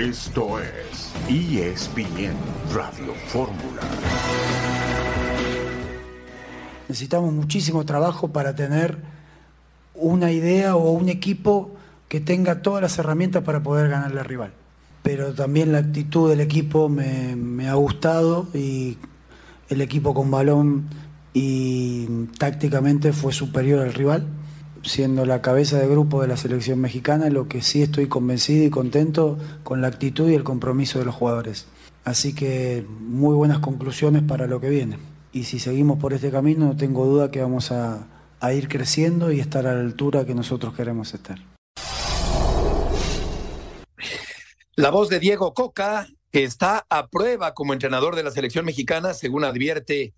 Esto es ESPN Radio Fórmula. Necesitamos muchísimo trabajo para tener una idea o un equipo que tenga todas las herramientas para poder ganarle al rival. Pero también la actitud del equipo me, me ha gustado y el equipo con balón y tácticamente fue superior al rival, siendo la cabeza de grupo de la selección mexicana, lo que sí estoy convencido y contento con la actitud y el compromiso de los jugadores. Así que muy buenas conclusiones para lo que viene. Y si seguimos por este camino, no tengo duda que vamos a, a ir creciendo y estar a la altura que nosotros queremos estar. La voz de Diego Coca, que está a prueba como entrenador de la selección mexicana, según advierte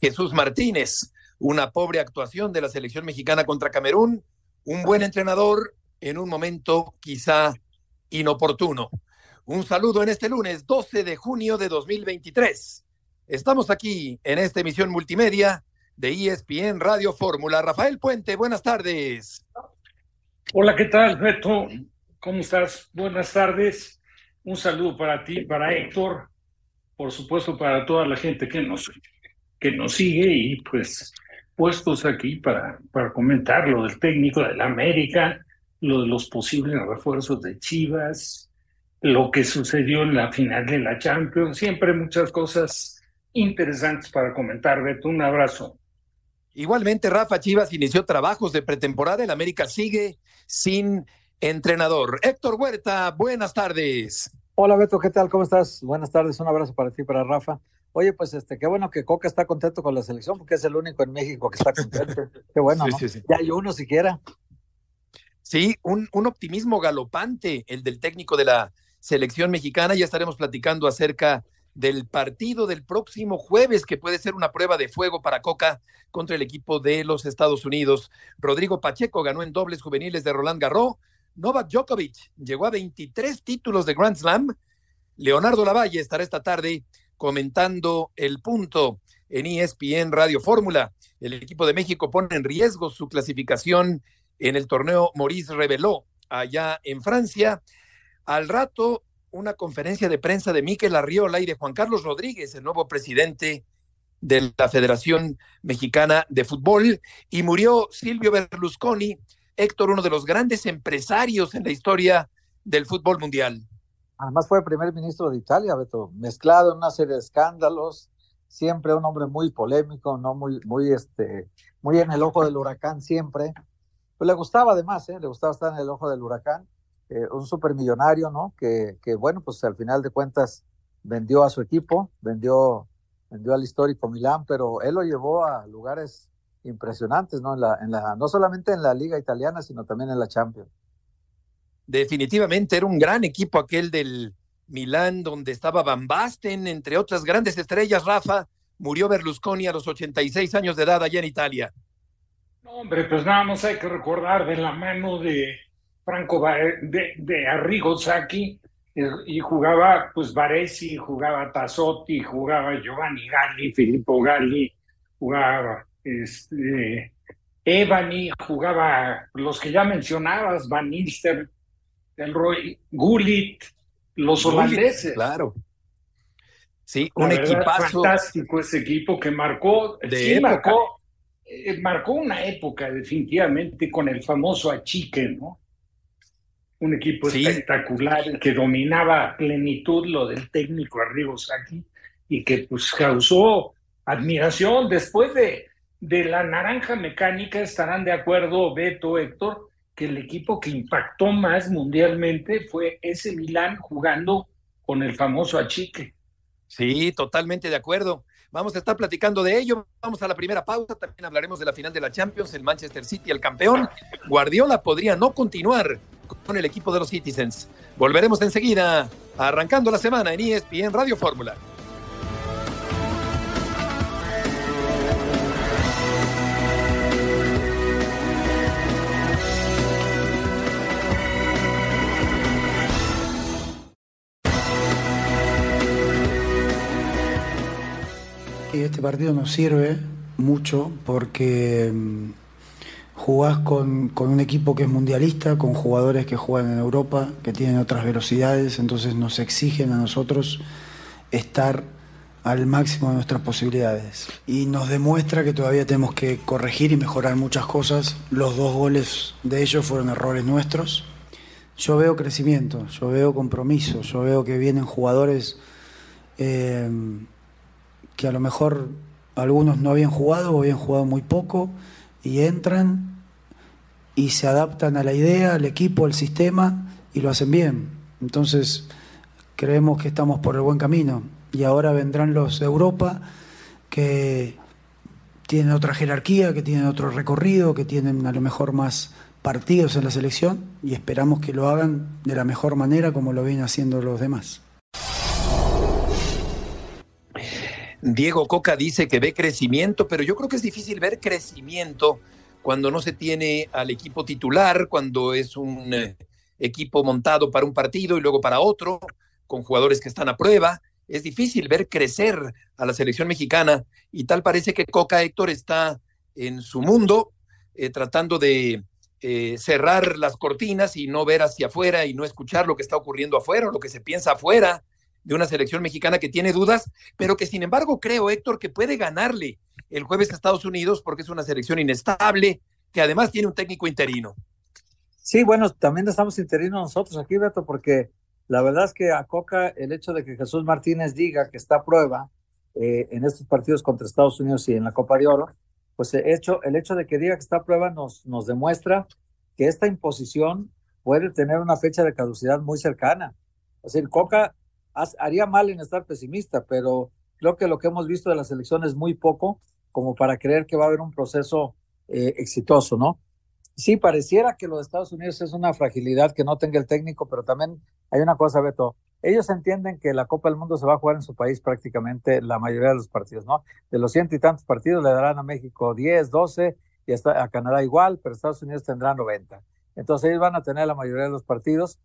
Jesús Martínez. Una pobre actuación de la selección mexicana contra Camerún, un buen entrenador en un momento quizá inoportuno. Un saludo en este lunes 12 de junio de 2023. Estamos aquí en esta emisión multimedia de ESPN Radio Fórmula. Rafael Puente, buenas tardes. Hola, ¿qué tal, Beto? ¿Cómo estás? Buenas tardes. Un saludo para ti, para Héctor, por supuesto para toda la gente que nos, que nos sigue y pues puestos aquí para, para comentar lo del técnico de la América, lo de los posibles refuerzos de Chivas, lo que sucedió en la final de la Champions, siempre muchas cosas interesantes para comentar, Beto. Un abrazo. Igualmente, Rafa Chivas inició trabajos de pretemporada. El América sigue sin entrenador. Héctor Huerta, buenas tardes. Hola Beto, ¿qué tal? ¿Cómo estás? Buenas tardes, un abrazo para ti, para Rafa. Oye, pues este, qué bueno que Coca está contento con la selección, porque es el único en México que está contento. qué bueno, ¿no? sí, sí. Ya hay uno siquiera. Sí, un, un optimismo galopante, el del técnico de la selección mexicana. Ya estaremos platicando acerca del partido del próximo jueves, que puede ser una prueba de fuego para Coca contra el equipo de los Estados Unidos. Rodrigo Pacheco ganó en dobles juveniles de Roland Garros. Novak Djokovic llegó a 23 títulos de Grand Slam. Leonardo Lavalle estará esta tarde comentando el punto en ESPN Radio Fórmula. El equipo de México pone en riesgo su clasificación en el torneo Maurice Reveló allá en Francia. Al rato una conferencia de prensa de Miquel Arriola y de Juan Carlos Rodríguez, el nuevo presidente de la Federación Mexicana de Fútbol, y murió Silvio Berlusconi, Héctor, uno de los grandes empresarios en la historia del fútbol mundial. Además fue primer ministro de Italia, Beto, mezclado en una serie de escándalos, siempre un hombre muy polémico, no muy, muy, este, muy en el ojo del huracán siempre. Pues le gustaba además, ¿eh? le gustaba estar en el ojo del huracán eh, un supermillonario, ¿no? Que, que, bueno, pues al final de cuentas vendió a su equipo, vendió, vendió al histórico Milán, pero él lo llevó a lugares impresionantes, ¿no? En la, en la, no solamente en la liga italiana, sino también en la Champions. Definitivamente era un gran equipo aquel del Milán, donde estaba Van Basten, entre otras grandes estrellas, Rafa, murió Berlusconi a los 86 años de edad allá en Italia. No, hombre, pues nada más hay que recordar de la mano de Franco de, Arrigo Sacchi y jugaba pues Varesi, jugaba Tassotti, jugaba Giovanni Galli, Filippo Galli, jugaba este, Evani, jugaba los que ya mencionabas, Van Nistelrooy, el Roy Gullit, los holandeses. Claro. Sí, un equipazo. Fantástico ese equipo que marcó, de sí, época. marcó, eh, marcó una época definitivamente con el famoso achique, ¿no? un equipo Sí. espectacular que dominaba a plenitud lo del técnico Arrigo Sacchi y que pues causó admiración después de, de la naranja mecánica estarán de acuerdo Beto Héctor el equipo que impactó más mundialmente fue ese Milán jugando con el famoso achique. Sí, totalmente de acuerdo. Vamos a estar platicando de ello. Vamos a la primera pausa. También hablaremos de la final de la Champions, el Manchester City, el campeón. Guardiola podría no continuar con el equipo de los Citizens. Volveremos enseguida, arrancando la semana en ESPN Radio Fórmula. Este partido nos sirve mucho porque mm, jugás con, con, un equipo que es mundialista, con jugadores que juegan en Europa, que tienen otras velocidades, entonces nos exigen a nosotros estar al máximo de nuestras posibilidades. Y nos demuestra que todavía tenemos que corregir y mejorar muchas cosas. Los dos goles de ellos fueron errores nuestros. Yo veo crecimiento, yo veo compromiso, yo veo que vienen jugadores eh, que a lo mejor algunos no habían jugado o habían jugado muy poco y entran y se adaptan a la idea, al equipo, al sistema y lo hacen bien. Entonces creemos que estamos por el buen camino y ahora vendrán los de Europa que tienen otra jerarquía, que tienen otro recorrido, que tienen a lo mejor más partidos en la selección y esperamos que lo hagan de la mejor manera como lo vienen haciendo los demás. Diego Coca dice que ve crecimiento, pero yo creo que es difícil ver crecimiento cuando no se tiene al equipo titular, cuando es un eh, equipo montado para un partido y luego para otro, con jugadores que están a prueba. Es difícil ver crecer a la selección mexicana y tal parece que Coca Héctor está en su mundo eh, tratando de eh, cerrar las cortinas y no ver hacia afuera y no escuchar lo que está ocurriendo afuera lo que se piensa afuera de una selección mexicana que tiene dudas, pero que sin embargo creo, Héctor, que puede ganarle el jueves a Estados Unidos porque es una selección inestable, que además tiene un técnico interino. Sí, bueno, también estamos interinos nosotros aquí, Beto, porque la verdad es que a Coca el hecho de que Jesús Martínez diga que está a prueba eh, en estos partidos contra Estados Unidos y en la Copa de Oro, pues el hecho, el hecho de que diga que está a prueba nos, nos demuestra que esta imposición puede tener una fecha de caducidad muy cercana. Es decir, Coca haría mal en estar pesimista, pero creo que lo que hemos visto de la selección es muy poco como para creer que va a haber un proceso eh, exitoso, ¿no? Sí, pareciera que lo de Estados Unidos es una fragilidad que no tenga el técnico, pero también hay una cosa, Beto. Ellos entienden que la Copa del Mundo se va a jugar en su país prácticamente la mayoría de los partidos, ¿no? De los ciento y tantos partidos le darán a México 10, 12 y a Canadá igual, pero Estados Unidos tendrá 90. Entonces ellos van a tener la mayoría de los partidos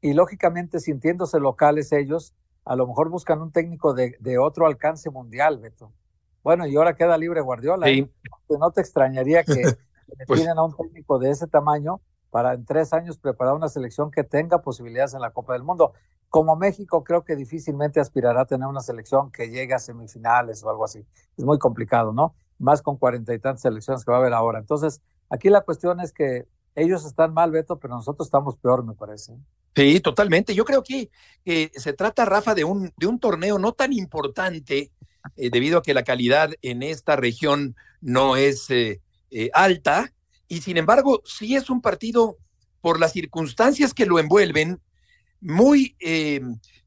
y lógicamente sintiéndose locales ellos, a lo mejor buscan un técnico de, de otro alcance mundial, Beto. Bueno, y ahora queda libre Guardiola. ¿eh? No te extrañaría que le pues a un técnico de ese tamaño para en tres años preparar una selección que tenga posibilidades en la Copa del Mundo. Como México, creo que difícilmente aspirará a tener una selección que llegue a semifinales o algo así. Es muy complicado, ¿no? Más con cuarenta y tantas selecciones que va a haber ahora. Entonces, aquí la cuestión es que ellos están mal, Beto, pero nosotros estamos peor, me parece. Sí, totalmente. Yo creo que se trata, Rafa, de un, de un torneo no tan importante, eh, debido a que la calidad en esta región no es eh, eh, alta, y sin embargo, sí es un partido, por las circunstancias que lo envuelven, muy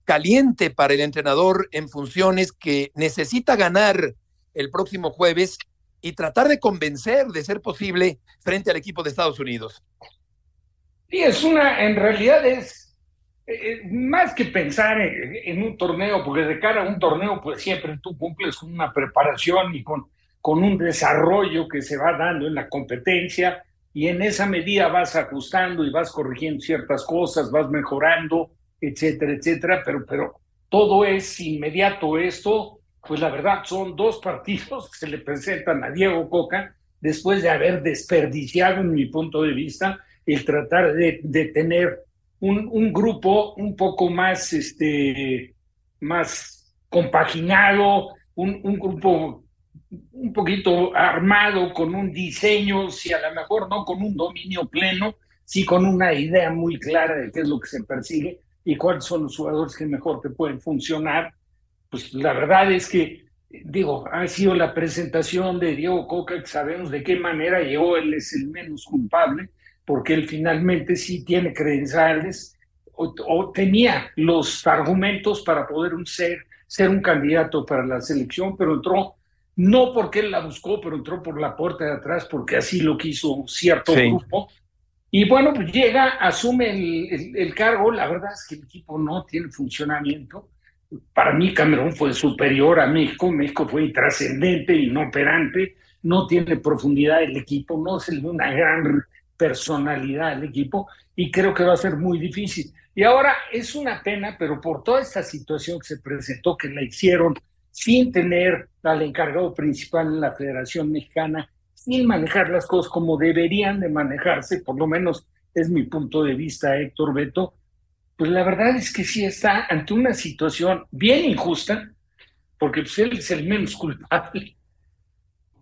caliente para el entrenador en funciones que necesita ganar el próximo jueves y tratar de convencer, de ser posible, frente al equipo de Estados Unidos. Sí, es una, en realidad es eh, eh, más que pensar en, un torneo, porque de cara a un torneo, pues siempre tú cumples con una preparación y con, con un desarrollo que se va dando en la competencia y en esa medida vas ajustando y vas corrigiendo ciertas cosas, vas mejorando, etcétera, etcétera, pero, pero todo es inmediato esto pues la verdad son dos partidos que se le presentan a Diego Coca después de haber desperdiciado, en mi punto de vista, el tratar de, de tener un, un, grupo un poco más, este, más compaginado, un, un grupo un poquito armado con un diseño, si a lo mejor no con un dominio pleno, sí con una idea muy clara de qué es lo que se persigue y cuáles son los jugadores que mejor te pueden funcionar. Pues la verdad es que, digo, ha sido la presentación de Diego Coca, que sabemos de qué manera llegó, él es el menos culpable, porque él finalmente sí tiene credenciales o, tenía los argumentos para poder ser, ser un candidato para la selección, pero entró no porque él la buscó, pero entró por la puerta de atrás porque así lo quiso cierto grupo. Y bueno, pues llega, asume el, el, cargo, la verdad es que el equipo no tiene funcionamiento. Para mí Camerún fue superior a México, México fue intrascendente, inoperante, no tiene profundidad el equipo, no es una gran personalidad el equipo y creo que va a ser muy difícil. Y ahora es una pena, pero por toda esta situación que se presentó, que la hicieron sin tener al encargado principal en la Federación Mexicana, sin manejar las cosas como deberían de manejarse, por lo menos es mi punto de vista, Héctor Beto, pues la verdad es que sí está ante una situación bien injusta, porque pues él es el menos culpable.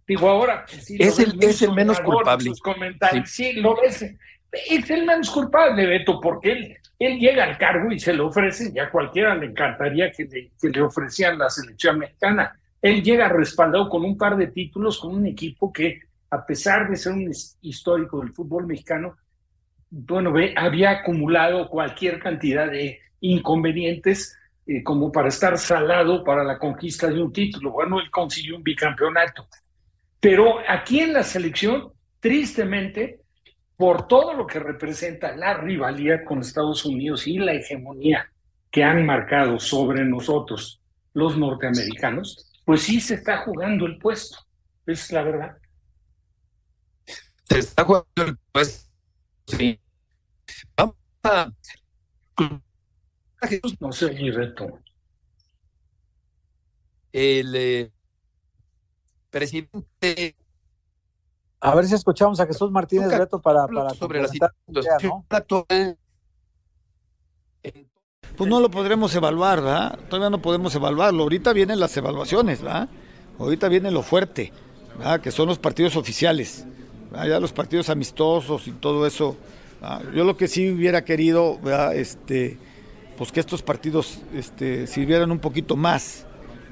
Digo, ahora pues, es, el, es el menos culpable. Sí. lo es. Es el menos culpable, Beto, porque él, él llega al cargo y se le ofrece, ya cualquiera le encantaría que le, que le ofrecieran la selección mexicana. Él llega respaldado con un par de títulos, con un equipo que, a pesar de ser un histórico del fútbol mexicano, bueno, ve, había acumulado cualquier cantidad de inconvenientes eh, como para estar salado para la conquista de un título. Bueno, él consiguió un bicampeonato. Pero aquí en la selección, tristemente, por todo lo que representa la rivalidad con Estados Unidos y la hegemonía que han marcado sobre nosotros los norteamericanos, pues sí se está jugando el puesto. es la verdad. Se está jugando el puesto Sí. Vamos a. No sé, mi reto. El eh, presidente. A ver si escuchamos a Jesús Martínez Reto para, para sobre la situación Pues no lo podremos evaluar, ¿verdad? Todavía no podemos evaluarlo. Ahorita vienen las evaluaciones, ¿verdad? Ahorita viene lo fuerte, ¿verdad? Que son los partidos oficiales allá los partidos amistosos y todo eso. Yo lo que sí hubiera querido, este, pues que estos partidos este, sirvieran un poquito más,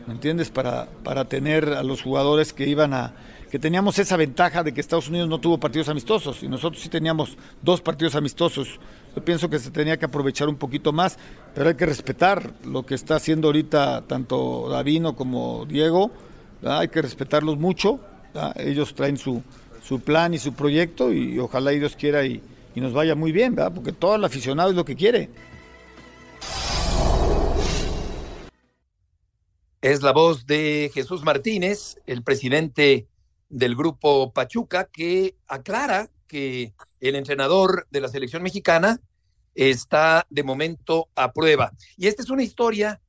¿me entiendes? Para, para tener a los jugadores que iban a, que teníamos esa ventaja de que Estados Unidos no tuvo partidos amistosos y nosotros sí teníamos dos partidos amistosos. Yo pienso que se tenía que aprovechar un poquito más, pero hay que respetar lo que está haciendo ahorita tanto Davino como Diego, hay que respetarlos mucho, ellos traen su, su plan y su proyecto y ojalá y Dios quiera y, nos vaya muy bien, ¿verdad? Porque todo el aficionado es lo que quiere. Es la voz de Jesús Martínez, el presidente del grupo Pachuca, que aclara que el entrenador de la selección mexicana está de momento a prueba. Y esta es una historia,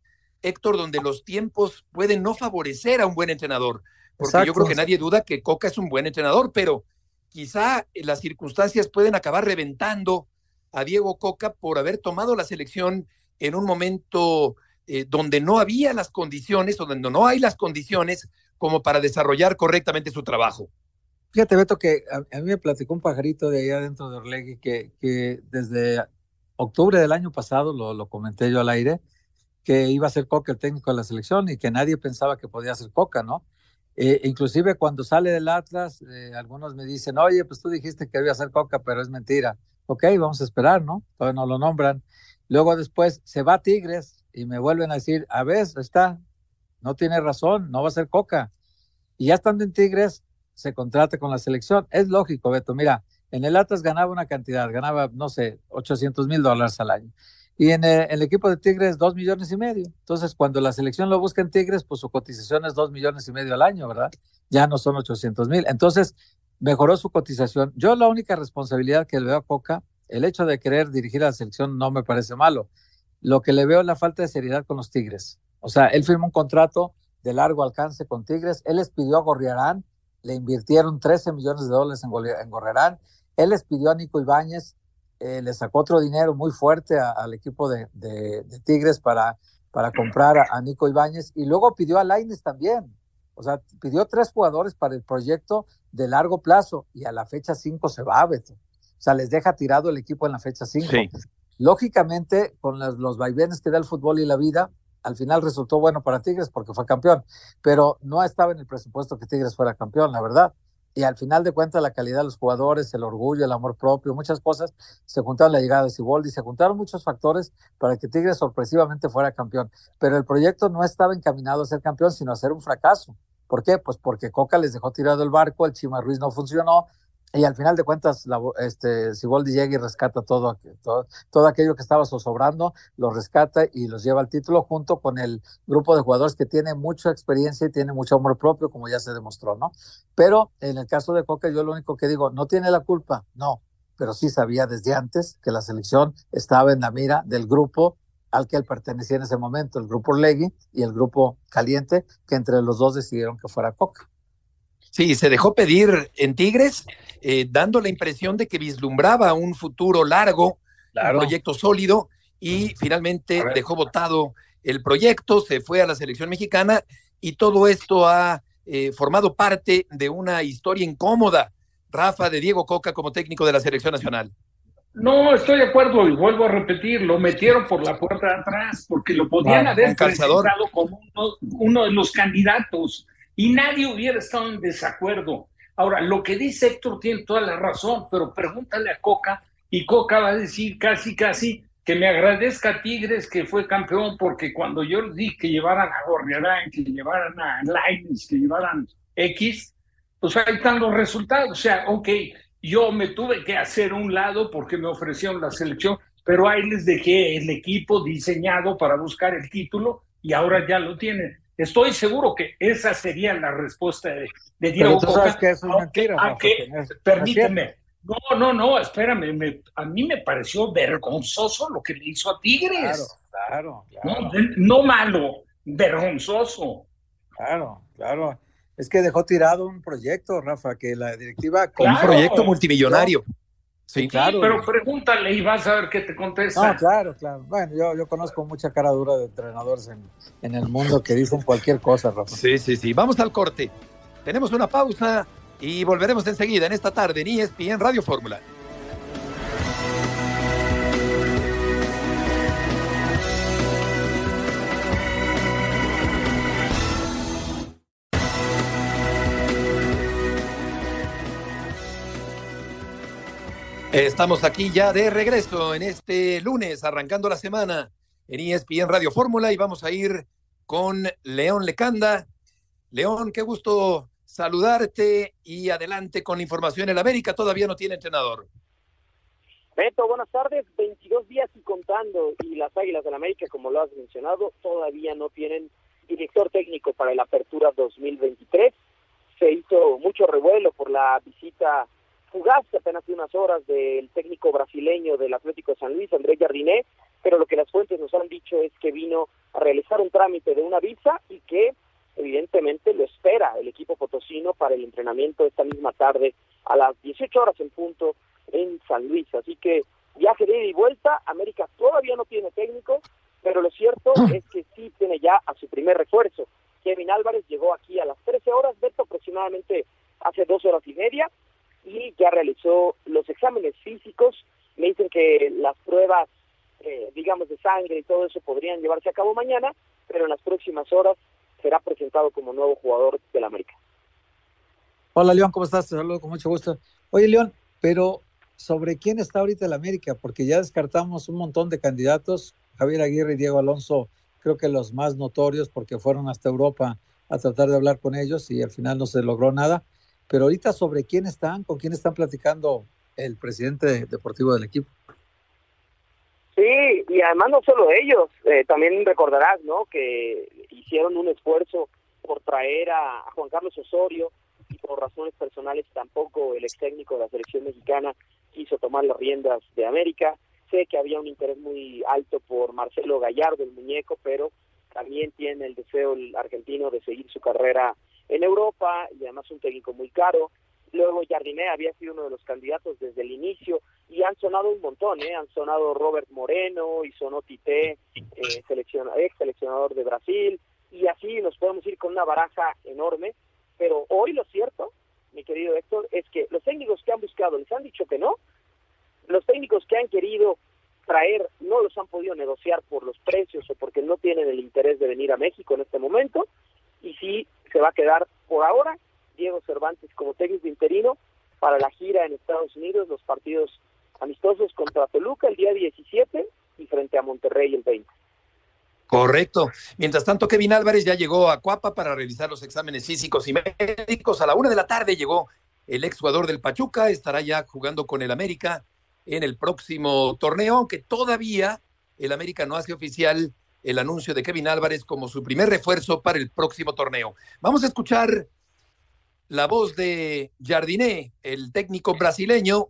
Héctor, donde los tiempos pueden no favorecer a un buen entrenador porque yo creo que nadie duda que Coca es un buen entrenador, pero quizá las circunstancias pueden acabar reventando a Diego Coca por haber tomado la selección en un momento eh, donde no había las condiciones o donde no hay las condiciones como para desarrollar correctamente su trabajo. Fíjate, Beto, que a, mí me platicó un pajarito de allá dentro de Orlegui que, que desde octubre del año pasado, lo, lo comenté yo al aire, que iba a ser Coca el técnico de la selección y que nadie pensaba que podía ser Coca, ¿no? Eh, inclusive cuando sale del Atlas, eh, algunos me dicen, oye, pues tú dijiste que iba a ser Coca, pero es mentira. Ok, vamos a esperar, ¿no? Todavía no lo nombran. Luego después se va a Tigres y me vuelven a decir, a ver, está, no tiene razón, no va a ser Coca. Y ya estando en Tigres, se contrata con la selección. Es lógico, Beto, mira, en el Atlas ganaba una cantidad, ganaba, no sé, 800 mil dólares al año. Y en eh, el, equipo de Tigres, dos millones y medio. Entonces, cuando la selección lo busca en Tigres, pues su cotización es dos millones y medio al año, ¿verdad? Ya no son 800 mil. Entonces, mejoró su cotización. Yo la única responsabilidad que le veo a Coca, el hecho de querer dirigir a la selección no me parece malo. Lo que le veo es la falta de seriedad con los Tigres. O sea, él firmó un contrato de largo alcance con Tigres. Él les pidió a Gorriarán, le invirtieron 13 millones de dólares en, Gorriarán. Él les pidió a Nico Ibáñez, eh, le sacó otro dinero muy fuerte al equipo de, Tigres para, para comprar a, Nico Ibáñez y luego pidió a Laines también. O sea, pidió tres jugadores para el proyecto de largo plazo y a la fecha 5 se va, Beto. O sea, les deja tirado el equipo en la fecha 5. Lógicamente, con los, los vaivenes que da el fútbol y la vida, al final resultó bueno para Tigres porque fue campeón, pero no estaba en el presupuesto que Tigres fuera campeón, la verdad y al final de cuentas la calidad de los jugadores, el orgullo, el amor propio, muchas cosas, se juntaron la llegada de Siboldi, se juntaron muchos factores para que Tigres sorpresivamente fuera campeón, pero el proyecto no estaba encaminado a ser campeón, sino a ser un fracaso. ¿Por qué? Pues porque Coca les dejó tirado el barco, el Chima Ruiz no funcionó, y al final de cuentas, la, este, Siboldi llega y rescata todo, todo, todo, aquello que estaba zozobrando, lo rescata y los lleva al título junto con el grupo de jugadores que tiene mucha experiencia y tiene mucho amor propio, como ya se demostró, ¿no? Pero en el caso de Coca, yo lo único que digo, no tiene la culpa, no, pero sí sabía desde antes que la selección estaba en la mira del grupo al que él pertenecía en ese momento, el grupo Legui y el grupo Caliente, que entre los dos decidieron que fuera Coca. Sí, se dejó pedir en Tigres, eh, dando la impresión de que vislumbraba un futuro largo, un proyecto sólido, y finalmente dejó votado el proyecto, se fue a la selección mexicana, y todo esto ha eh, formado parte de una historia incómoda, Rafa, de Diego Coca como técnico de la selección nacional. No, estoy de acuerdo y vuelvo a repetir, lo metieron por la puerta de atrás porque lo podían haber presentado como uno, de los candidatos y nadie hubiera estado en desacuerdo. Ahora, lo que dice Héctor tiene toda la razón, pero pregúntale a Coca y Coca va a decir casi, casi que me agradezca a Tigres que fue campeón porque cuando yo les dije que llevaran a Gorriarán, que llevaran a Lines, que llevaran X, pues ahí están los resultados. O sea, ok, yo me tuve que hacer un lado porque me ofrecieron la selección, pero ahí les dejé el equipo diseñado para buscar el título y ahora ya lo tienen. Estoy seguro que esa sería la respuesta de, Diego Pero sabes que es mentira. permíteme. No, no, no, espérame. a mí me pareció vergonzoso lo que le hizo a Tigres. Claro, claro. No, no malo, vergonzoso. Claro, claro. Es que dejó tirado un proyecto, Rafa, que la directiva... un proyecto multimillonario. Sí, claro. Pero pregúntale y vas a ver qué te contesta. No, claro, claro. Bueno, yo, yo conozco mucha cara dura de entrenadores en, en el mundo que dicen cualquier cosa, Rafa. Sí, sí, sí. Vamos al corte. Tenemos una pausa y volveremos enseguida en esta tarde en ESPN Radio Fórmula. Estamos aquí ya de regreso en este lunes, arrancando la semana en ESPN Radio Fórmula y vamos a ir con León Lecanda. León, qué gusto saludarte y adelante con la información. El América todavía no tiene entrenador. Beto, buenas tardes. 22 días y contando y las Águilas del América, como lo has mencionado, todavía no tienen director técnico para la apertura 2023. Se hizo mucho revuelo por la visita jugaste apenas unas horas del técnico brasileño del Atlético de San Luis, Andrés Jardiné, pero lo que las fuentes nos han dicho es que vino a realizar un trámite de una visa y que evidentemente lo espera el equipo potosino para el entrenamiento esta misma tarde a las 18 horas en punto en San Luis. Así que viaje de ida y vuelta, América todavía no tiene técnico, pero lo cierto es que sí tiene ya a su primer refuerzo. Kevin Álvarez llegó aquí a las 13 horas, Beto aproximadamente hace dos horas y media, y ya realizó los exámenes físicos. Me dicen que las pruebas, eh, digamos, de sangre y todo eso podrían llevarse a cabo mañana, pero en las próximas horas será presentado como nuevo jugador del América. Hola, León, ¿cómo estás? Te saludo con mucho gusto. Oye, León, pero ¿sobre quién está ahorita el América? Porque ya descartamos un montón de candidatos. Javier Aguirre y Diego Alonso, creo que los más notorios porque fueron hasta Europa a tratar de hablar con ellos y al final no se logró nada. Pero ahorita sobre quién están, con quién están platicando el presidente deportivo del equipo. Sí, y además no solo ellos, eh, también recordarás, ¿no? Que hicieron un esfuerzo por traer a, Juan Carlos Osorio y por razones personales tampoco el ex técnico de la selección mexicana quiso tomar las riendas de América. Sé que había un interés muy alto por Marcelo Gallardo, el muñeco, pero también tiene el deseo el argentino de seguir su carrera en Europa y además un técnico muy caro. Luego Jardiné había sido uno de los candidatos desde el inicio y han sonado un montón, ¿eh? han sonado Robert Moreno y sonó Tite, eh, ex seleccionador de Brasil, y así nos podemos ir con una baraja enorme. Pero hoy lo cierto, mi querido Héctor, es que los técnicos que han buscado les han dicho que no, los técnicos que han querido traer no los han podido negociar por los precios o porque no tienen el interés de venir a México en este momento, y sí se va a quedar por ahora Diego Cervantes como técnico interino para la gira en Estados Unidos, los partidos amistosos contra Toluca el día 17 y frente a Monterrey el 20. Correcto. Mientras tanto, Kevin Álvarez ya llegó a Cuapa para realizar los exámenes físicos y médicos. A la una de la tarde llegó el exjugador del Pachuca, estará ya jugando con el América en el próximo torneo, aunque todavía el América no hace oficial el anuncio de Kevin Álvarez como su primer refuerzo para el próximo torneo. Vamos a escuchar la voz de Jardiné, el técnico brasileño,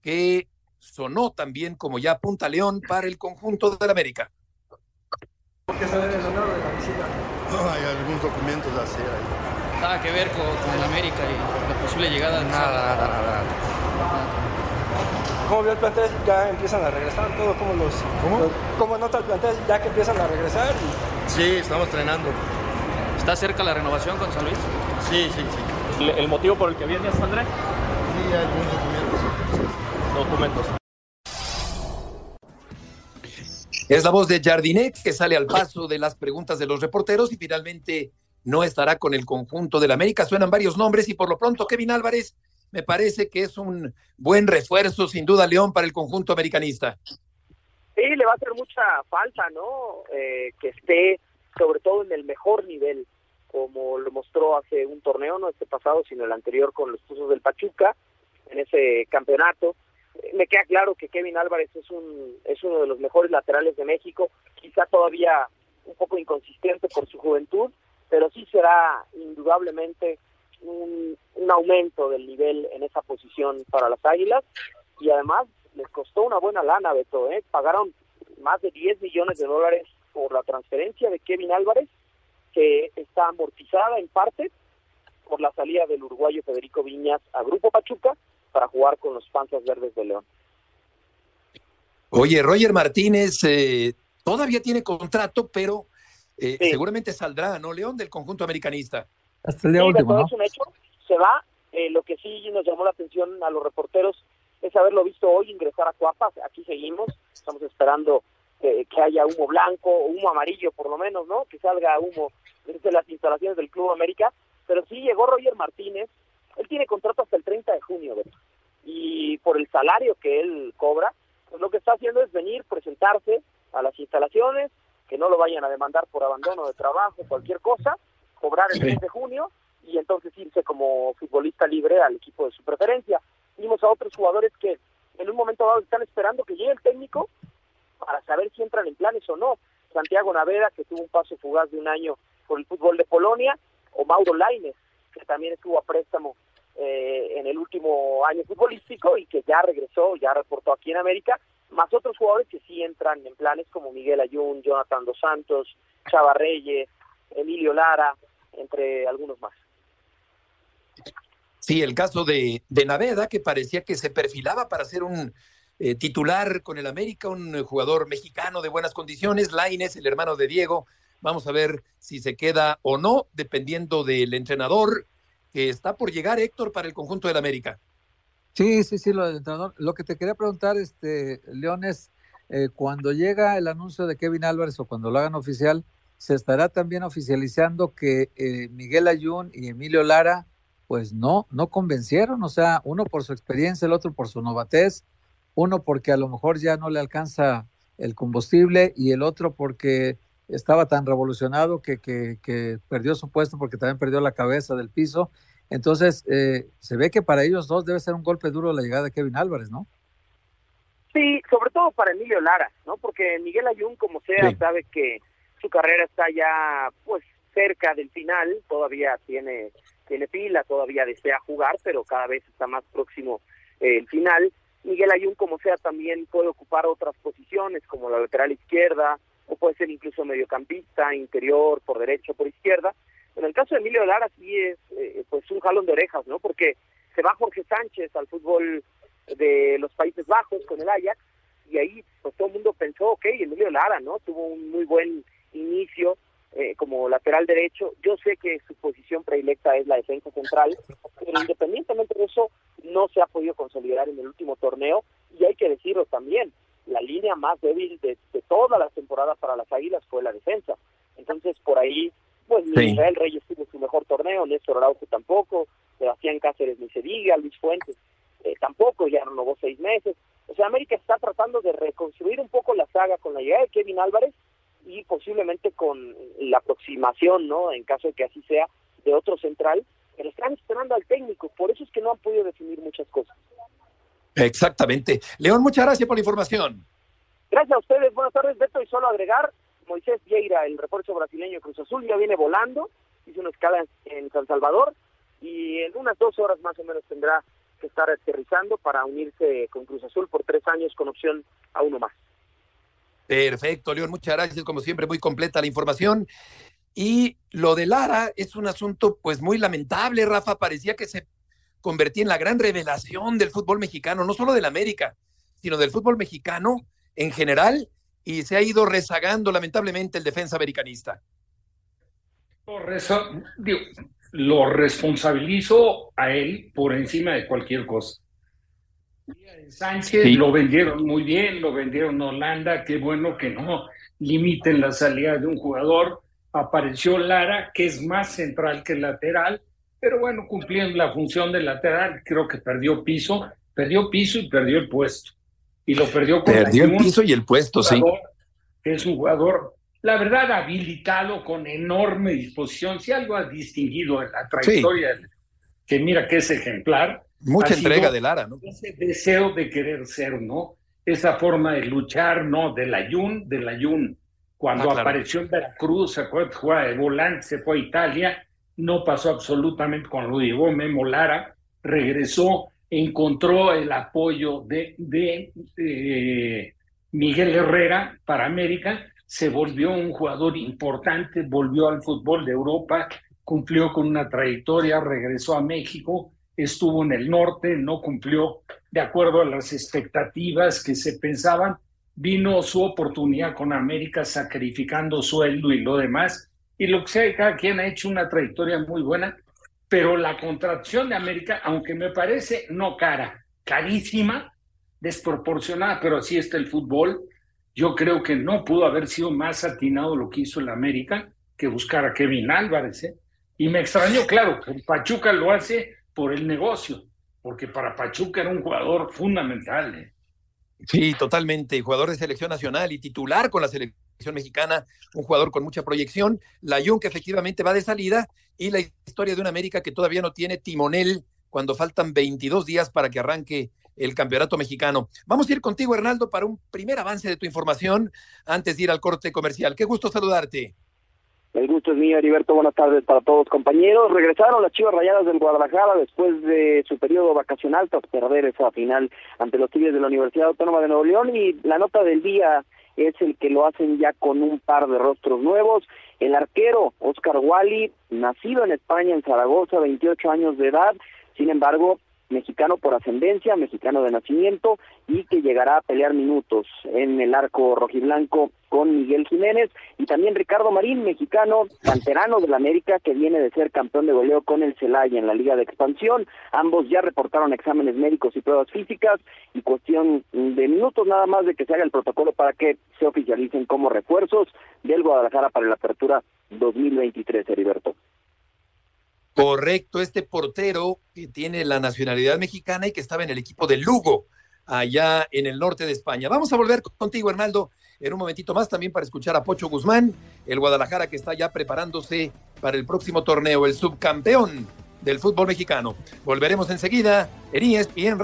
que sonó también como ya punta león para el conjunto del América. ¿Por qué se debe sonar de la visita? No, hay algunos documentos a hacer ahí. nada que ver con, con América y la posible llegada. Nada, nada, nada. ¿Cómo vio el plantel? Ya empiezan a regresar todos, ¿cómo los... ¿Cómo? ¿Cómo nota el plantel ya que empiezan a regresar? Sí, estamos entrenando. ¿Está cerca la renovación con San Luis? Sí, sí, sí. ¿El, el motivo por el que vienes, André? Sí, algunos documentos. Documentos. Es la voz de Jardinet que sale al paso de las preguntas de los reporteros y finalmente no estará con el conjunto del América. Suenan varios nombres y por lo pronto Kevin Álvarez me parece que es un buen refuerzo sin duda León para el conjunto americanista. Sí, le va a hacer mucha falta, ¿no? Eh, que esté sobre todo en el mejor nivel, como lo mostró hace un torneo, no este pasado, sino el anterior con los Tuzos del Pachuca, en ese campeonato. Eh, Me queda claro que Kevin Álvarez es un es uno de los mejores laterales de México, quizá todavía un poco inconsistente por su juventud, pero sí será indudablemente un, un aumento del nivel en esa posición para las Águilas y además les costó una buena lana, Beto, ¿eh? pagaron más de 10 millones de dólares por la transferencia de Kevin Álvarez, que está amortizada en parte por la salida del uruguayo Federico Viñas a Grupo Pachuca para jugar con los Panzas Verdes de León. Oye, Roger Martínez eh, todavía tiene contrato, pero eh, Sí. seguramente saldrá, ¿no, León, del conjunto americanista? Hasta el día Sí, último, ¿no? es un hecho, se va. Eh, lo que sí nos llamó la atención a los reporteros es haberlo visto hoy ingresar a Cuapas. Aquí seguimos, estamos esperando que haya humo blanco o humo amarillo, por lo menos, ¿no? Que salga humo desde las instalaciones del Club América. Pero sí llegó Roger Martínez. Él tiene contrato hasta el 30 de junio, Beto. Y por el salario que él cobra, pues lo que está haciendo es venir, presentarse a las instalaciones, que no lo vayan a demandar por abandono de trabajo, cualquier cosa, cobrar el Sí. 10 de junio y entonces irse como futbolista libre al equipo de su preferencia. Vimos a otros jugadores que en un momento dado están esperando que llegue el técnico para saber si entran en planes o no. Santiago Naveda, que tuvo un paso fugaz de un año por el fútbol de Polonia, o Mauro Laines, que también estuvo a préstamo eh, en el último año futbolístico y que ya regresó, ya reportó aquí en América, más otros jugadores que sí entran en planes como Miguel Ayun, Jonathan Dos Santos, Chava Reyes, Emilio Lara, entre algunos más. Sí, el caso de, de Naveda, que parecía que se perfilaba para ser un eh, titular con el América, un eh, jugador mexicano de buenas condiciones, Laines, el hermano de Diego. Vamos a ver si se queda o no, dependiendo del entrenador que está por llegar, Héctor, para el conjunto del América. Sí, sí, sí, lo del entrenador. Lo que te quería preguntar, este, León, es eh, cuando llega el anuncio de Kevin Álvarez o cuando lo hagan oficial, ¿se estará también oficializando que eh, Miguel Ayun y Emilio Lara, pues no, no convencieron? O sea, uno por su experiencia, el otro por su novatez, uno porque a lo mejor ya no le alcanza el combustible y el otro porque estaba tan revolucionado que, que, que perdió su puesto porque también perdió la cabeza del piso. Entonces, eh, se ve que para ellos dos debe ser un golpe duro la llegada de Kevin Álvarez, ¿no? Sí, sobre todo para Emilio Lara, ¿no? Porque Miguel Ayun, como sea, Sí. sabe que su carrera está ya, pues, cerca del final, todavía tiene, tiene pila, todavía desea jugar, pero cada vez está más próximo eh, el final. Miguel Ayun, como sea, también puede ocupar otras posiciones, como la lateral izquierda, o puede ser incluso mediocampista, interior, por derecho, por izquierda. En el caso de Emilio Lara sí es, eh, pues, un jalón de orejas, ¿no? Porque se va Jorge Sánchez al fútbol de los Países Bajos con el Ajax y ahí pues todo el mundo pensó, ok, Emilio Lara, ¿no? Tuvo un muy buen inicio eh, como lateral derecho. Yo sé que su posición predilecta es la defensa central, pero independientemente de eso, no se ha podido consolidar en el último torneo y hay que decirlo también, la línea más débil de, de toda la temporada para las Águilas fue la defensa. Entonces, por ahí, pues Sí. Israel Reyes tuvo su mejor torneo, Néstor Araujo tampoco, Sebastián Cáceres ni se diga, Luis Fuentes eh, tampoco, ya renovó seis meses. O sea, América está tratando de reconstruir un poco la saga con la llegada de Kevin Álvarez y posiblemente con la aproximación, ¿no? En caso de que así sea, de otro central, pero están esperando al técnico, por eso es que no han podido definir muchas cosas. Exactamente. León, muchas gracias por la información. Gracias a ustedes, buenas tardes, Beto, y solo agregar, Moisés Vieira, el refuerzo brasileño Cruz Azul, ya viene volando, hizo una escala en San Salvador y en unas dos horas más o menos tendrá que estar aterrizando para unirse con Cruz Azul por tres años con opción a uno más. Perfecto, León, muchas gracias. Como siempre, muy completa la información. Y lo de Lara es un asunto pues muy lamentable, Rafa, parecía que se convertía en la gran revelación del fútbol mexicano, no solo del América, sino del fútbol mexicano en general, y se ha ido rezagando lamentablemente el defensa americanista. Lo, responsabilizo a él por encima de cualquier cosa. Sánchez lo vendieron muy bien, lo vendieron a Holanda, qué bueno que no limiten la salida de un jugador. Apareció Lara, que es más central que lateral, pero bueno, cumpliendo la función de lateral, creo que perdió piso, perdió piso y perdió el puesto. Y lo perdió con Perdió el piso y el puesto, sí. Que es un jugador, la verdad, habilitado con enorme disposición. Si algo ha distinguido en la trayectoria, que mira que es ejemplar. Mucha entrega de Lara, ¿no? Ese deseo de querer ser, ¿no? Esa forma de luchar, ¿no? Del ayun, del ayun. Cuando ah, apareció en Veracruz, se fue a de volante, se fue a Italia, no pasó absolutamente cuando lo llevó Memo Lara, regresó, encontró el apoyo de, de Miguel Herrera para América, se volvió un jugador importante, volvió al fútbol de Europa, cumplió con una trayectoria, regresó a México, estuvo en el norte, no cumplió de acuerdo a las expectativas que se pensaban, vino su oportunidad con América sacrificando sueldo y lo demás, y lo que sea, cada quien ha hecho una trayectoria muy buena, pero la contracción de América, aunque me parece no cara, carísima, desproporcionada, pero así está el fútbol, yo creo que no pudo haber sido más atinado lo que hizo el América que buscar a Kevin Álvarez. ¿eh? Y me extrañó, claro, que Pachuca lo hace por el negocio, porque para Pachuca era un jugador fundamental. ¿eh? Sí, totalmente, jugador de selección nacional y titular con la selección mexicana, un jugador con mucha proyección, la Jun que efectivamente va de salida y la historia de una América que todavía no tiene timonel cuando faltan 22 días para que arranque el campeonato mexicano. Vamos a ir contigo, Hernaldo, para un primer avance de tu información antes de ir al corte comercial. Qué gusto saludarte. El gusto es mío, Heriberto. Buenas tardes para todos, compañeros. Regresaron las Chivas Rayadas del Guadalajara después de su periodo vacacional tras perder esa final ante los Tigres de la Universidad Autónoma de Nuevo León y la nota del día es el que lo hacen ya con un par de rostros nuevos. El arquero Oscar Wally, nacido en España, en Zaragoza, 28 años de edad, sin embargo, mexicano por ascendencia, mexicano de nacimiento y que llegará a pelear minutos en el arco rojiblanco con Miguel Jiménez y también Ricardo Marín, mexicano, canterano del América que viene de ser campeón de goleo con el Celaya en la Liga de Expansión. Ambos ya reportaron exámenes médicos y pruebas físicas y cuestión de minutos nada más de que se haga el protocolo para que se oficialicen como refuerzos del Guadalajara para la apertura 2023, Heriberto. Correcto, este portero que tiene la nacionalidad mexicana y que estaba en el equipo de Lugo, allá en el norte de España. Vamos a volver contigo, Hernaldo, en un momentito más también para escuchar a Pocho Guzmán, el Guadalajara que está ya preparándose para el próximo torneo, el subcampeón del fútbol mexicano. Volveremos enseguida en y e en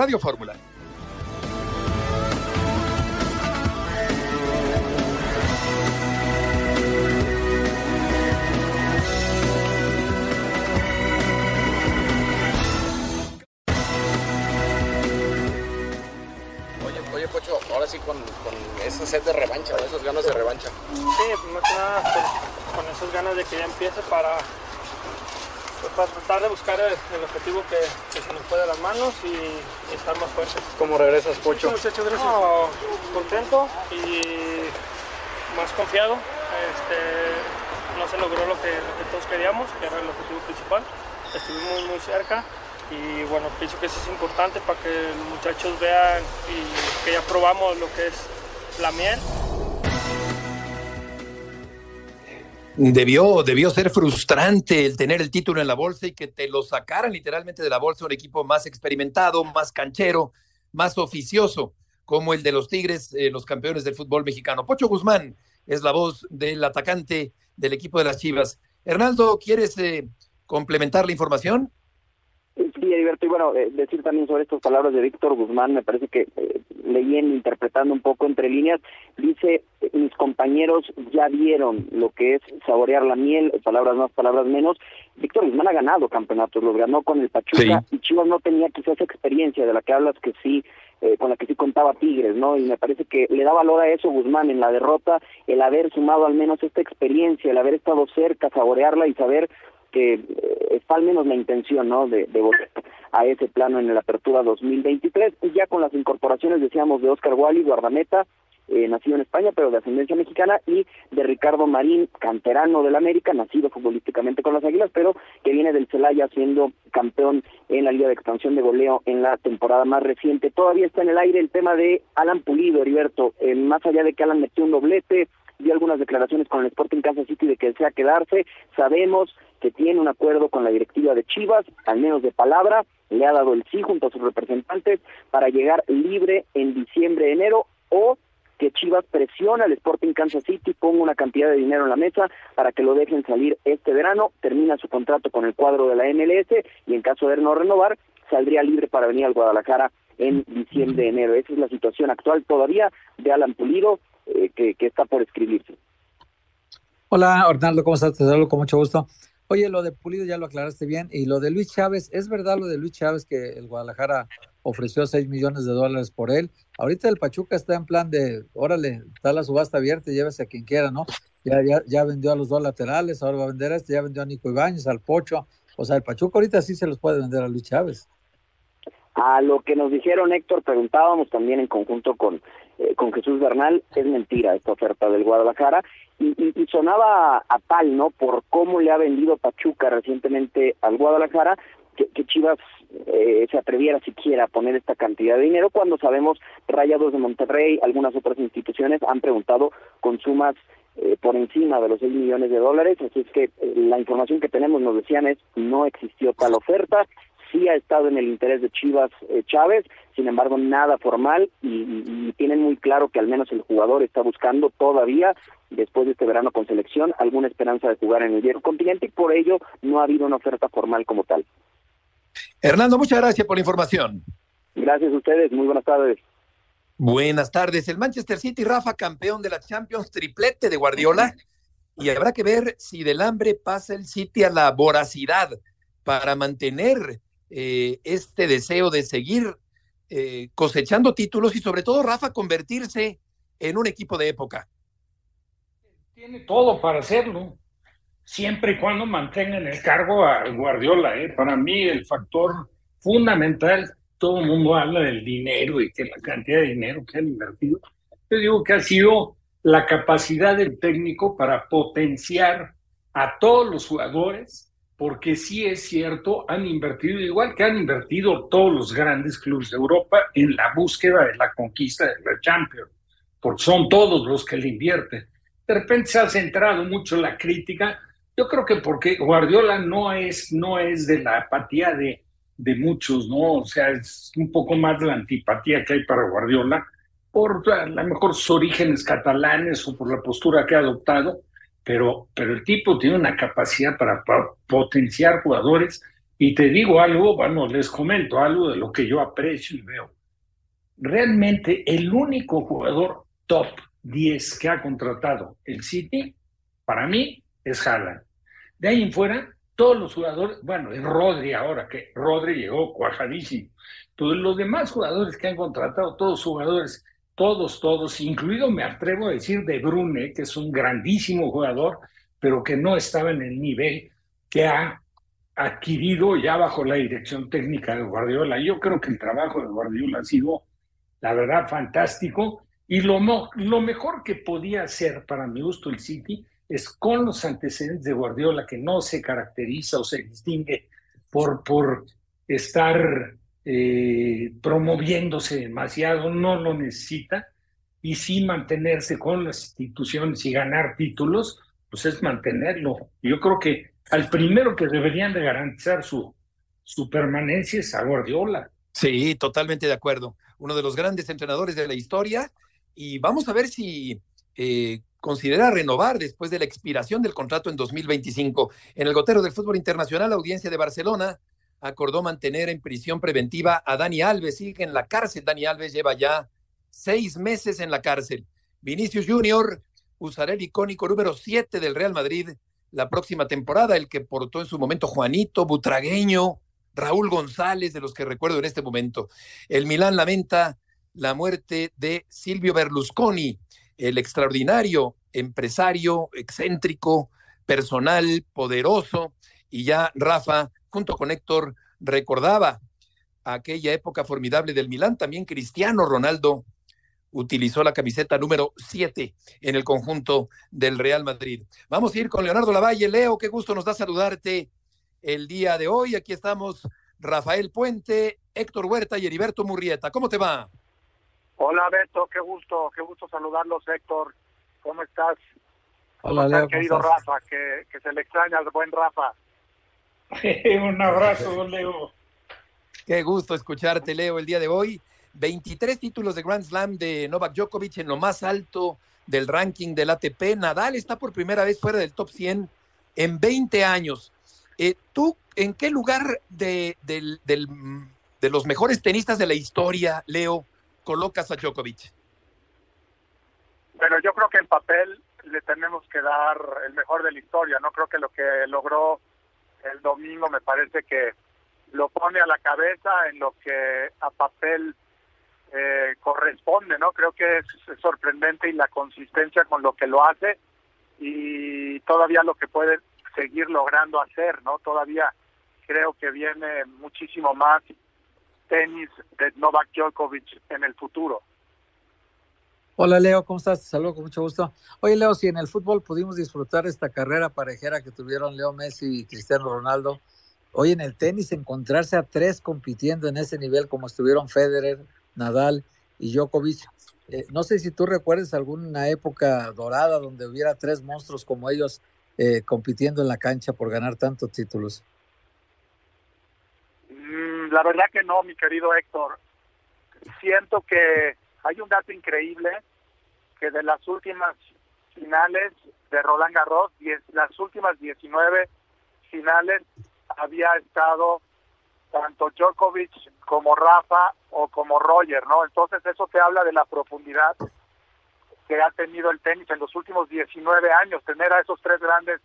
Radio Fórmula. con, con esa sed de revancha, esas ganas de revancha. Sí, más que nada con, esas ganas de que ya empiece para, pues, para tratar de buscar el, objetivo que, se nos puede de las manos y estar más fuertes. ¿Cómo regresas, Pocho? contento y más confiado. Este, no se logró lo que, lo que todos queríamos, que era el objetivo principal. Estuvimos muy cerca y bueno, pienso que eso es importante para que los muchachos vean y que ya probamos lo que es la miel. Debió, debió ser frustrante el tener el título en la bolsa y que te lo sacaran literalmente de la bolsa un equipo más experimentado, más canchero, más oficioso, como el de los Tigres, eh, los campeones del fútbol mexicano. Pocho Guzmán es la voz del atacante del equipo de las Chivas. Hernaldo, ¿quieres eh, complementar la información? Sí, Heriberto, y bueno, eh, decir también sobre estas palabras de Víctor Guzmán, me parece que eh, leían interpretando un poco entre líneas, dice, mis compañeros ya vieron lo que es saborear la miel, palabras más, palabras menos. Víctor Guzmán ha ganado campeonatos, los ganó con el Pachuca, y Chivas no tenía quizás experiencia de la que hablas que sí, eh, con la que sí contaba Tigres, ¿no? Y me parece que le da valor a eso Guzmán en la derrota, el haber sumado al menos esta experiencia, el haber estado cerca, saborearla y saber que eh, está al menos la intención ¿no? de, de a ese plano en la apertura 2023 y ya con las incorporaciones decíamos de Oscar Wally, guardameta eh, nacido en España pero de ascendencia mexicana y de Ricardo Marín, canterano del América, nacido futbolísticamente con las Águilas pero que viene del Celaya siendo campeón en la Liga de Expansión de Goleo en la temporada más reciente. Todavía está en el aire el tema de Alan Pulido, Heriberto, eh, más allá de que Alan metió un doblete, dio algunas declaraciones con el Sporting Kansas City de que desea quedarse. Sabemos que tiene un acuerdo con la directiva de Chivas, al menos de palabra, le ha dado el sí junto a sus representantes para llegar libre en diciembre, enero o que Chivas presiona al Sporting Kansas City, ponga una cantidad de dinero en la mesa para que lo dejen salir este verano, termina su contrato con el cuadro de la MLS y en caso de no renovar, saldría libre para venir al Guadalajara en diciembre, enero. Esa es la situación actual todavía de Alan Pulido, eh, que, que, está por escribirse. Hola, Ornaldo, ¿cómo estás? Te saludo con mucho gusto. Oye, lo de Pulido ya lo aclaraste bien. Y lo de Luis Chávez, ¿es verdad lo de Luis Chávez que el Guadalajara ofreció 6 millones de dólares por él? Ahorita el Pachuca está en plan de, órale, está la subasta abierta, llévese a quien quiera, ¿no? Ya, ya, ya vendió a los dos laterales, ahora va a vender a este, ya vendió a Nico Ibáñez, al Pocho. O sea, el Pachuca ahorita sí se los puede vender a Luis Chávez. A lo que nos dijeron, Héctor, preguntábamos también en conjunto con, eh, con Jesús Bernal, es mentira esta oferta del Guadalajara, y, y, sonaba a tal, ¿no? Por cómo le ha vendido Pachuca recientemente al Guadalajara, que, que Chivas eh, se atreviera siquiera a poner esta cantidad de dinero, cuando sabemos Rayados de Monterrey, algunas otras instituciones han preguntado con sumas eh, por encima de los 6 millones de dólares, así es que eh, la información que tenemos nos decían es no existió tal oferta, sí ha estado en el interés de Chivas eh, Chávez, sin embargo nada formal y, y, tienen muy claro que al menos el jugador está buscando todavía después de este verano con selección alguna esperanza de jugar en el viejo continente y por ello no ha habido una oferta formal como tal. Hernando, muchas gracias por la información. Gracias a ustedes, muy buenas tardes. Buenas tardes. El Manchester City, Rafa, campeón de la Champions, triplete de Guardiola. Y habrá que ver si del hambre pasa el City a la voracidad para mantener eh, este deseo de seguir eh, cosechando títulos y sobre todo, Rafa, convertirse en un equipo de época. Tiene todo para hacerlo, siempre y cuando mantengan el cargo a Guardiola. ¿eh? Para mí el factor fundamental, todo el mundo habla del dinero y que la cantidad de dinero que han invertido. Yo digo que ha sido la capacidad del técnico para potenciar a todos los jugadores porque sí es cierto, han invertido, igual que han invertido todos los grandes clubes de Europa, en la búsqueda de la conquista de la Champions, porque son todos los que le invierten. De repente se ha centrado mucho la crítica, yo creo que porque Guardiola no es, no es de la apatía de, de muchos, ¿no? O sea, es un poco más la antipatía que hay para Guardiola, por a lo mejor sus orígenes catalanes o por la postura que ha adoptado, pero, pero el tipo tiene una capacidad para, potenciar jugadores. Y te digo algo, bueno, les comento algo de lo que yo aprecio y veo. Realmente el único jugador top 10 que ha contratado el City, para mí, es Haaland. De ahí en fuera, todos los jugadores, bueno, es Rodri ahora, que Rodri llegó cuajadísimo. Pero los demás jugadores que han contratado, todos jugadores todos, todos, incluido me atrevo a decir de Brune, que es un grandísimo jugador, pero que no estaba en el nivel que ha adquirido ya bajo la dirección técnica de Guardiola. Yo creo que el trabajo de Guardiola ha sido, la verdad, fantástico. Y lo, lo mejor que podía hacer para mi gusto el City es con los antecedentes de Guardiola, que no se caracteriza o se distingue por, por estar eh, promoviéndose demasiado, no lo necesita, y sí mantenerse con las instituciones y ganar títulos, pues es mantenerlo. Yo creo que al primero que deberían de garantizar su, su permanencia es a Guardiola. Sí, totalmente de acuerdo. Uno de los grandes entrenadores de la historia, y vamos a ver si eh, considera renovar después de la expiración del contrato en 2025. En el gotero del fútbol internacional, la audiencia de Barcelona acordó mantener en prisión preventiva a Dani Alves. Sigue en la cárcel. Dani Alves lleva ya seis meses en la cárcel. Vinicius Junior usará el icónico número 7 del Real Madrid la próxima temporada, el que portó en su momento Juanito, Butragueño, Raúl González, de los que recuerdo en este momento. El Milán lamenta la muerte de Silvio Berlusconi, el extraordinario empresario, excéntrico, personal, poderoso. Y ya Rafa, junto con Héctor, recordaba aquella época formidable del Milán. También Cristiano Ronaldo utilizó la camiseta número 7 en el conjunto del Real Madrid. Vamos a ir con Leonardo Lavalle. Leo, qué gusto nos da saludarte el día de hoy. Aquí estamos Rafael Puente, Héctor Huerta y Heriberto Murrieta. ¿Cómo te va? Hola Beto, qué gusto, qué gusto saludarlos Héctor. ¿Cómo estás? Hola Leo. querido Rafa, que, que, se le extraña al buen Rafa. Un abrazo, Leo. Qué gusto escucharte, Leo, el día de hoy. 23 títulos de Grand Slam de Novak Djokovic en lo más alto del ranking del ATP. Nadal está por primera vez fuera del top 100 en 20 años. Eh, ¿Tú en qué lugar de, de los mejores tenistas de la historia, Leo, colocas a Djokovic? Bueno, yo creo que en papel le tenemos que dar el mejor de la historia. No creo que lo que logró el domingo me parece que lo pone a la cabeza en lo que a papel eh, corresponde, ¿no? Creo que es sorprendente y la consistencia con lo que lo hace y todavía lo que puede seguir logrando hacer, ¿no? Todavía creo que viene muchísimo más tenis de Novak Djokovic en el futuro. Hola Leo, ¿cómo estás? Saludos con mucho gusto. Oye Leo, si en el fútbol pudimos disfrutar esta carrera parejera que tuvieron Leo Messi y Cristiano Ronaldo, hoy en el tenis encontrarse a tres compitiendo en ese nivel como estuvieron Federer, Nadal y Djokovic. Eh, no sé si tú recuerdes alguna época dorada donde hubiera tres monstruos como ellos eh, compitiendo en la cancha por ganar tantos títulos. Mm, la verdad que no, mi querido Héctor. Siento que hay un dato increíble que de las últimas finales de Roland Garros, las últimas 19 finales había estado tanto Djokovic como Rafa o como Roger, ¿no? Entonces eso te habla de la profundidad que ha tenido el tenis en los últimos 19 años. Tener a esos tres grandes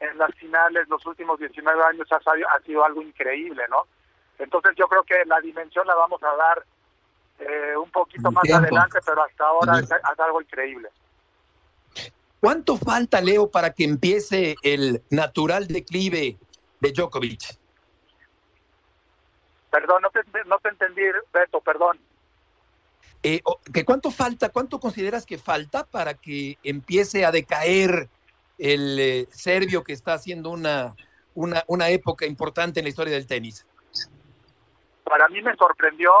en las finales los últimos 19 años ha, ha sido algo increíble, ¿no? Entonces yo creo que la dimensión la vamos a dar eh, un poquito más adelante, pero hasta ahora es, es algo increíble. ¿Cuánto falta, Leo, para que empiece el natural declive de Djokovic? Perdón, no te, no te entendí, Beto, perdón. Eh, ¿que ¿Cuánto falta, cuánto consideras que falta para que empiece a decaer el eh, serbio que está haciendo una, una, una época importante en la historia del tenis? Para mí me sorprendió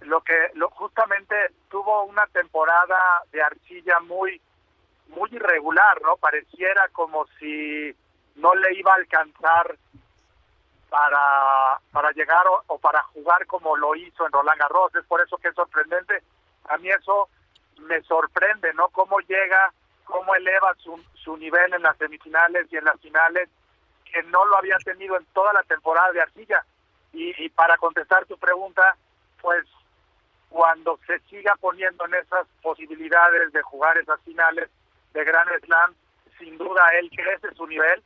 lo que lo, justamente tuvo una temporada de arcilla muy muy irregular, ¿no? Pareciera como si no le iba a alcanzar para, para llegar o, para jugar como lo hizo en Roland Garros. Es por eso que es sorprendente. A mí eso me sorprende, ¿no? Cómo llega, cómo eleva su, su nivel en las semifinales y en las finales, que no lo había tenido en toda la temporada de Arcilla. Y, y para contestar tu pregunta, pues cuando se siga poniendo en esas posibilidades de jugar esas finales de Gran Slam, sin duda él crece su nivel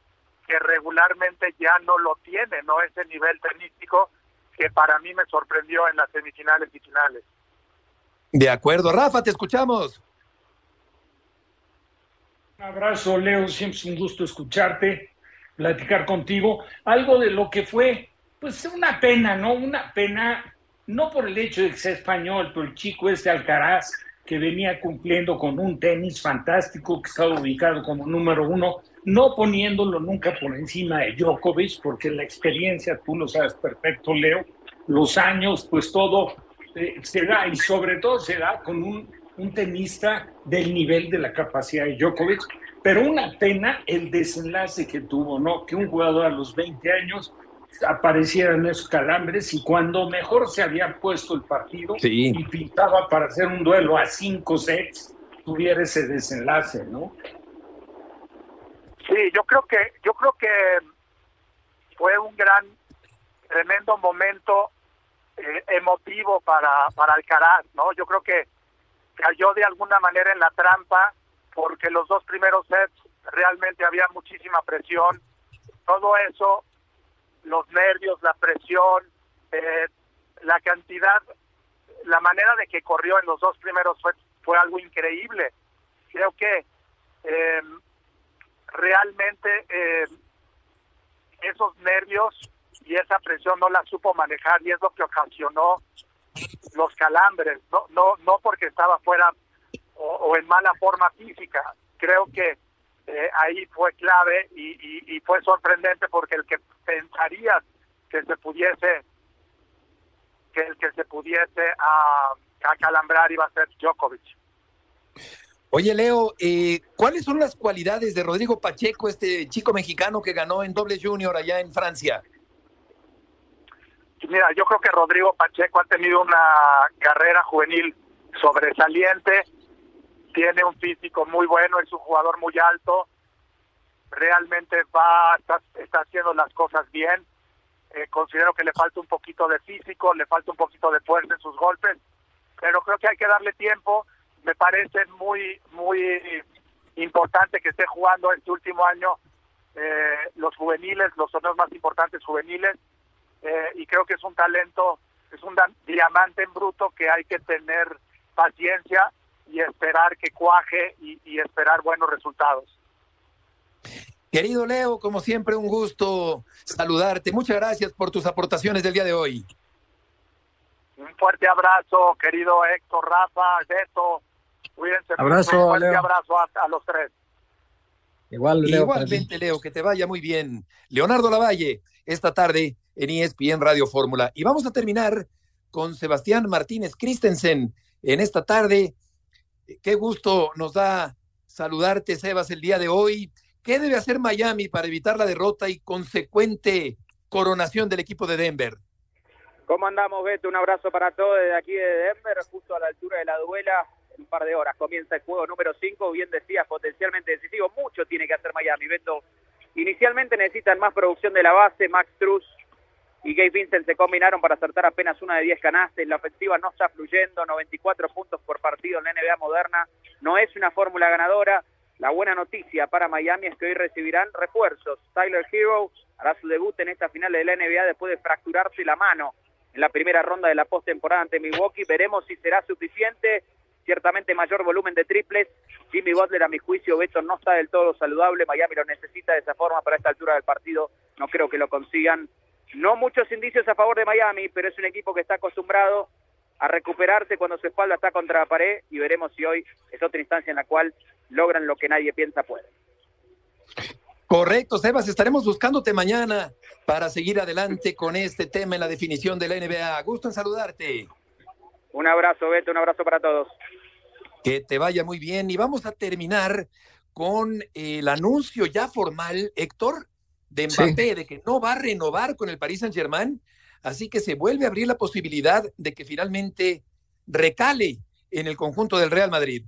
que regularmente ya no lo tiene, no ese nivel tenístico que para mí me sorprendió en las semifinales y finales. De acuerdo, Rafa, te escuchamos. Un abrazo, Leo, siempre es un gusto escucharte, platicar contigo. Algo de lo que fue, pues una pena, ¿no? Una pena, no por el hecho de que sea español, pero el chico este Alcaraz, que venía cumpliendo con un tenis fantástico, que estaba ubicado como número uno, no poniéndolo nunca por encima de Djokovic, porque la experiencia, tú lo sabes perfecto, Leo, los años, pues todo eh, se da, y sobre todo se da con un, un tenista del nivel de la capacidad de Djokovic, pero una pena el desenlace que tuvo, ¿no? Que un jugador a los 20 años apareciera en esos calambres y cuando mejor se había puesto el partido y pintaba para hacer un duelo a cinco sets, tuviera ese desenlace, ¿no? Sí, yo creo que yo creo que fue un gran, tremendo momento eh, emotivo para, para Alcaraz, ¿no? Yo creo que cayó de alguna manera en la trampa porque los dos primeros sets realmente había muchísima presión, todo eso, los nervios, la presión, eh, la cantidad, la manera de que corrió en los dos primeros fue, fue algo increíble. Creo que eh, realmente eh, esos nervios y esa presión no la supo manejar y es lo que ocasionó los calambres, no, no, no porque estaba fuera o, en mala forma física. Creo que eh, ahí fue clave y, y, fue sorprendente porque el que pensaría que se pudiese que el que se pudiese a, a calambrar iba a ser Djokovic. Oye, Leo, eh, ¿cuáles son las cualidades de Rodrigo Pacheco, este chico mexicano que ganó en doble junior allá en Francia? Mira, yo creo que Rodrigo Pacheco ha tenido una carrera juvenil sobresaliente, tiene un físico muy bueno, es un jugador muy alto, realmente va, está, está haciendo las cosas bien. Eh, considero que le falta un poquito de físico, le falta un poquito de fuerza en sus golpes, pero creo que hay que darle tiempo me parece muy, muy importante que esté jugando este último año eh, los juveniles, los torneos más importantes juveniles, eh, y creo que es un talento, es un diamante en bruto que hay que tener paciencia y esperar que cuaje y, y esperar buenos resultados. Querido Leo, como siempre, un gusto saludarte. Muchas gracias por tus aportaciones del día de hoy. Un fuerte abrazo, querido Héctor, Rafa, Beto, Cuídense. Abrazo, Un abrazo a, los tres. Igual, Leo, Igualmente, Leo, que te vaya muy bien. Leonardo Lavalle, esta tarde en ESPN Radio Fórmula. Y vamos a terminar con Sebastián Martínez Christensen en esta tarde. Qué gusto nos da saludarte, Sebas, el día de hoy. ¿Qué debe hacer Miami para evitar la derrota y consecuente coronación del equipo de Denver? ¿Cómo andamos, Beto? Un abrazo para todos desde aquí de Denver, justo a la altura de la duela en un par de horas comienza el juego número 5, bien decías, potencialmente decisivo. Mucho tiene que hacer Miami, Beto. Inicialmente necesitan más producción de la base, Max Truss y Gabe Vincent se combinaron para acertar apenas una de 10 canastas. La ofensiva no está fluyendo, 94 puntos por partido en la NBA moderna. No es una fórmula ganadora. La buena noticia para Miami es que hoy recibirán refuerzos. Tyler Hero hará su debut en esta final de la NBA después de fracturarse la mano en la primera ronda de la postemporada ante Milwaukee. Veremos si será suficiente ciertamente mayor volumen de triples. Jimmy Butler, a mi juicio, Beto no está del todo saludable. Miami lo necesita de esa forma para esta altura del partido. No creo que lo consigan. No muchos indicios a favor de Miami, pero es un equipo que está acostumbrado a recuperarse cuando su espalda está contra la pared y veremos si hoy es otra instancia en la cual logran lo que nadie piensa puede. Correcto, Sebas, estaremos buscándote mañana para seguir adelante con este tema en la definición de la NBA. Gusto en saludarte. Un abrazo, Beto, un abrazo para todos. Que te vaya muy bien. Y vamos a terminar con el anuncio ya formal, Héctor, de Mbappé, de que no va a renovar con el Paris Saint Germain. Así que se vuelve a abrir la posibilidad de que finalmente recale en el conjunto del Real Madrid.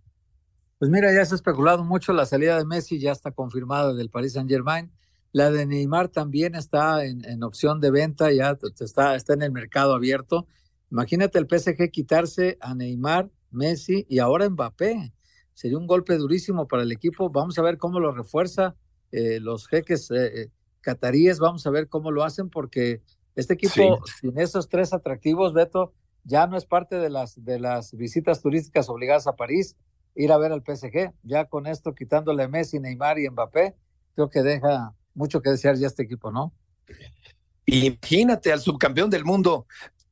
Pues mira, ya se ha especulado mucho la salida de Messi, ya está confirmada del Paris Saint Germain. La de Neymar también está en, opción de venta, ya está, está en el mercado abierto. Imagínate el PSG quitarse a Neymar, Messi y ahora Mbappé. Sería un golpe durísimo para el equipo. Vamos a ver cómo lo refuerza eh, los jeques eh, eh, cataríes. Vamos a ver cómo lo hacen porque este equipo sin esos tres atractivos, Beto, ya no es parte de las, de las visitas turísticas obligadas a París, ir a ver al PSG. Ya con esto, quitándole Messi, Neymar y Mbappé, creo que deja mucho que desear ya este equipo, ¿no? Imagínate al subcampeón del mundo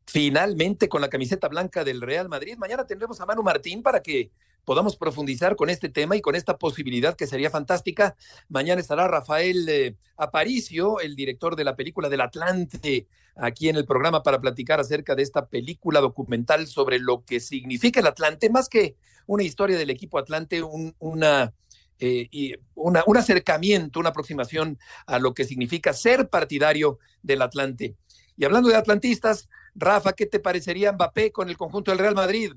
finalmente con la camiseta blanca del Real Madrid. Mañana tendremos a Manu Martín para que podamos profundizar con este tema y con esta posibilidad que sería fantástica. Mañana estará Rafael eh, Aparicio, el director de la película del Atlante, aquí en el programa para platicar acerca de esta película documental sobre lo que significa el Atlante, más que una historia del equipo Atlante, un, una, eh, una, un acercamiento, una aproximación a lo que significa ser partidario del Atlante. Y hablando de atlantistas, Rafa, ¿qué te parecería Mbappé con el conjunto del Real Madrid?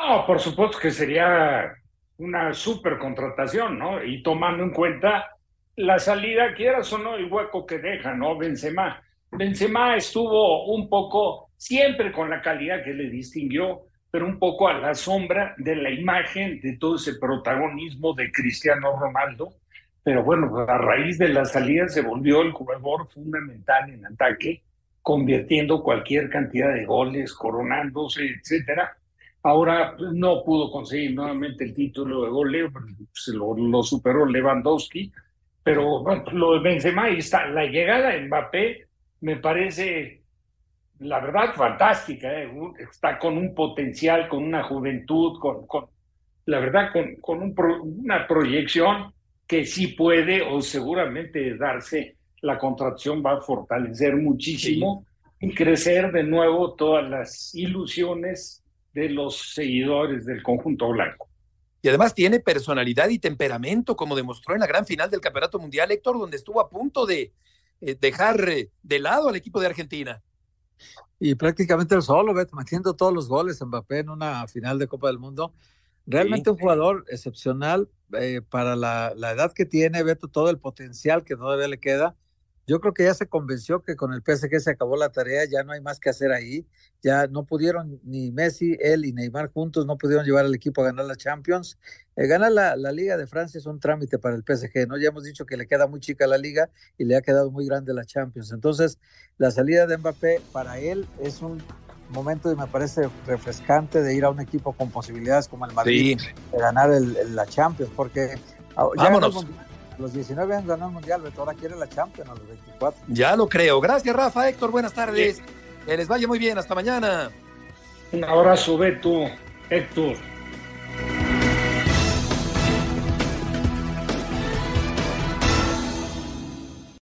No, por supuesto que sería una super contratación, ¿no? Y tomando en cuenta la salida, quieras o no, el hueco que deja, ¿no? Benzema. Benzema estuvo un poco, siempre con la calidad que le distinguió, pero un poco a la sombra de la imagen de todo ese protagonismo de Cristiano Ronaldo. Pero bueno, a raíz de la salida se volvió el jugador fundamental en ataque, convirtiendo cualquier cantidad de goles, coronándose, etcétera. Ahora pues, no pudo conseguir nuevamente el título de goleo, se lo, lo superó Lewandowski, pero bueno, lo de Benzema ahí está. La llegada de Mbappé me parece, la verdad, fantástica. ¿eh? Está con un potencial, con una juventud, con, con la verdad, con, con un una proyección que sí puede o seguramente darse. La contracción va a fortalecer muchísimo y crecer de nuevo todas las ilusiones de los seguidores del conjunto blanco. Y además tiene personalidad y temperamento, como demostró en la gran final del Campeonato Mundial, Héctor, donde estuvo a punto de eh, dejar eh, de lado al equipo de Argentina. Y prácticamente el solo, Beto, metiendo todos los goles Mbappé en una final de Copa del Mundo. Realmente un jugador excepcional eh, para la, la, edad que tiene, Beto, todo el potencial que todavía le queda yo creo que ya se convenció que con el PSG se acabó la tarea, ya no hay más que hacer ahí, ya no pudieron ni Messi, él y Neymar juntos, no pudieron llevar al equipo a ganar la Champions. Eh, ganar la, la, Liga de Francia es un trámite para el PSG, ¿no? Ya hemos dicho que le queda muy chica la Liga y le ha quedado muy grande la Champions. Entonces, la salida de Mbappé para él es un momento y me parece refrescante de ir a un equipo con posibilidades como el Madrid de ganar el, la Champions, porque ah, Vámonos los 19 han ganado el Mundial, Beto, ahora quiere la Champions a los 24. Ya lo creo. Gracias, Rafa. Héctor, buenas tardes. Que les vaya muy bien. Hasta mañana. Un abrazo, Beto. Héctor.